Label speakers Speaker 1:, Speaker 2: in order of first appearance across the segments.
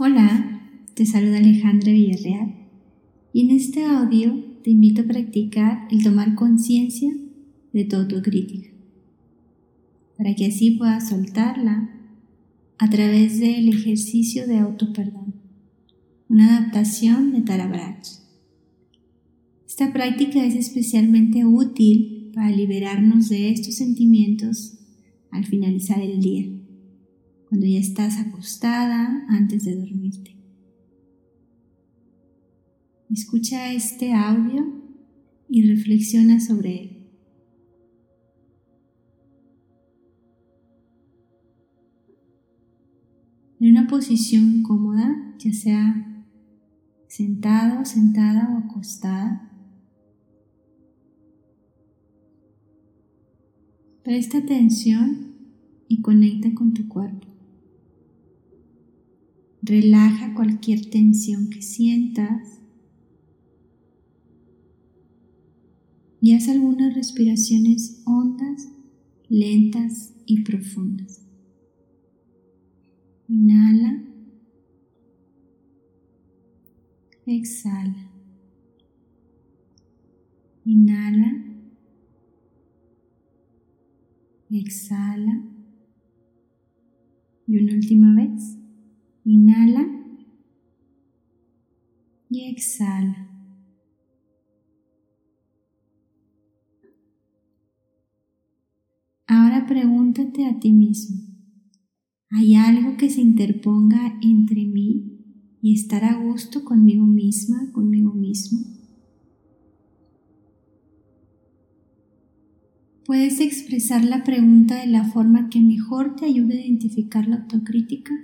Speaker 1: Hola, te saluda Alejandra Villarreal y en este audio te invito a practicar el tomar conciencia de tu autocrítica para que así puedas soltarla a través del ejercicio de autoperdón, una adaptación de Tara Brach. Esta práctica es especialmente útil para liberarnos de estos sentimientos al finalizar el día cuando ya estás acostada antes de dormirte. Escucha este audio y reflexiona sobre él. En una posición cómoda, ya sea sentado, sentada o acostada. Presta atención y conecta con tu cuerpo. Relaja cualquier tensión que sientas y haz algunas respiraciones hondas, lentas y profundas. Inhala. Exhala. Inhala. Exhala. Y una última vez. Inhala y exhala. Ahora pregúntate a ti mismo, ¿hay algo que se interponga entre mí y estar a gusto conmigo misma, conmigo mismo? Puedes expresar la pregunta de la forma que mejor te ayude a identificar la autocrítica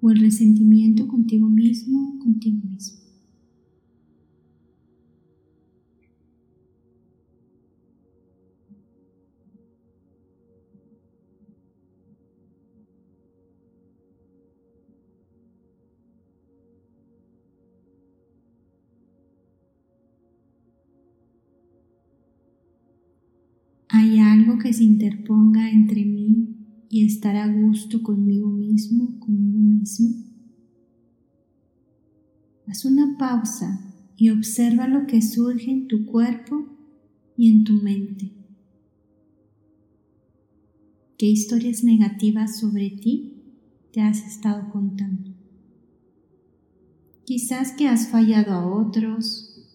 Speaker 1: o el resentimiento contigo mismo, contigo mismo. ¿Hay algo que se interponga entre mí y estar a gusto conmigo mismo, conmigo mismo. Haz una pausa y observa lo que surge en tu cuerpo y en tu mente. ¿Qué historias negativas sobre ti te has estado contando? Quizás que has fallado a otros,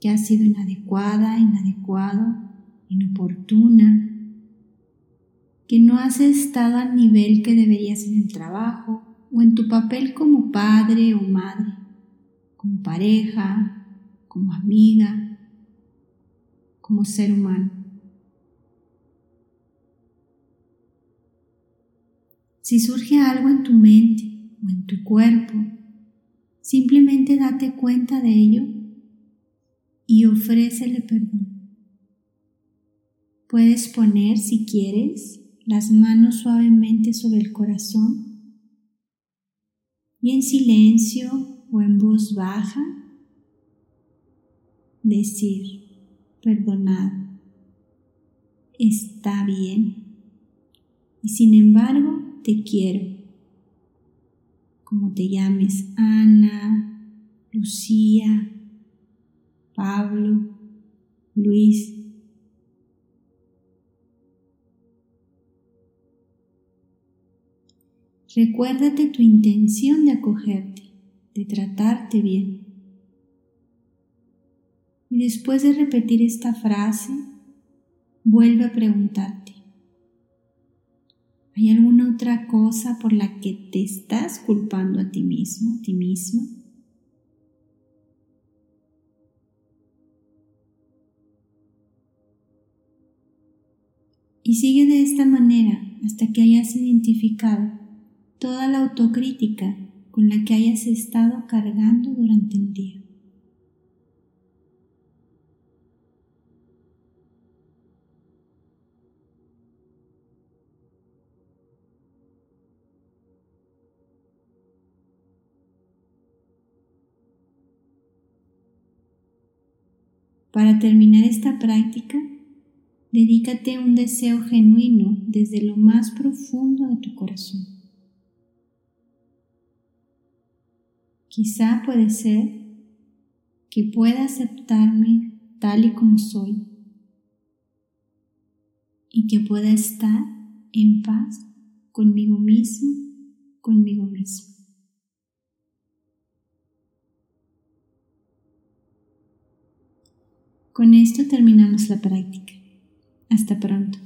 Speaker 1: que has sido inadecuada, inadecuado, inoportuna, que no has estado al nivel que deberías en el trabajo o en tu papel como padre o madre, como pareja, como amiga, como ser humano. Si surge algo en tu mente o en tu cuerpo, simplemente date cuenta de ello y ofrécele perdón. Puedes poner, si quieres, las manos suavemente sobre el corazón y en silencio o en voz baja decir, perdonado, está bien y sin embargo te quiero, como te llames Ana, Lucía, Pablo, Luis, Recuérdate tu intención de acogerte, de tratarte bien. Y después de repetir esta frase, vuelve a preguntarte, ¿hay alguna otra cosa por la que te estás culpando a ti mismo, a ti misma? Y sigue de esta manera hasta que hayas identificado toda la autocrítica con la que hayas estado cargando durante el día. Para terminar esta práctica, dedícate a un deseo genuino desde lo más profundo de tu corazón. Quizá puede ser que pueda aceptarme tal y como soy y que pueda estar en paz conmigo mismo, conmigo mismo. Con esto terminamos la práctica. Hasta pronto.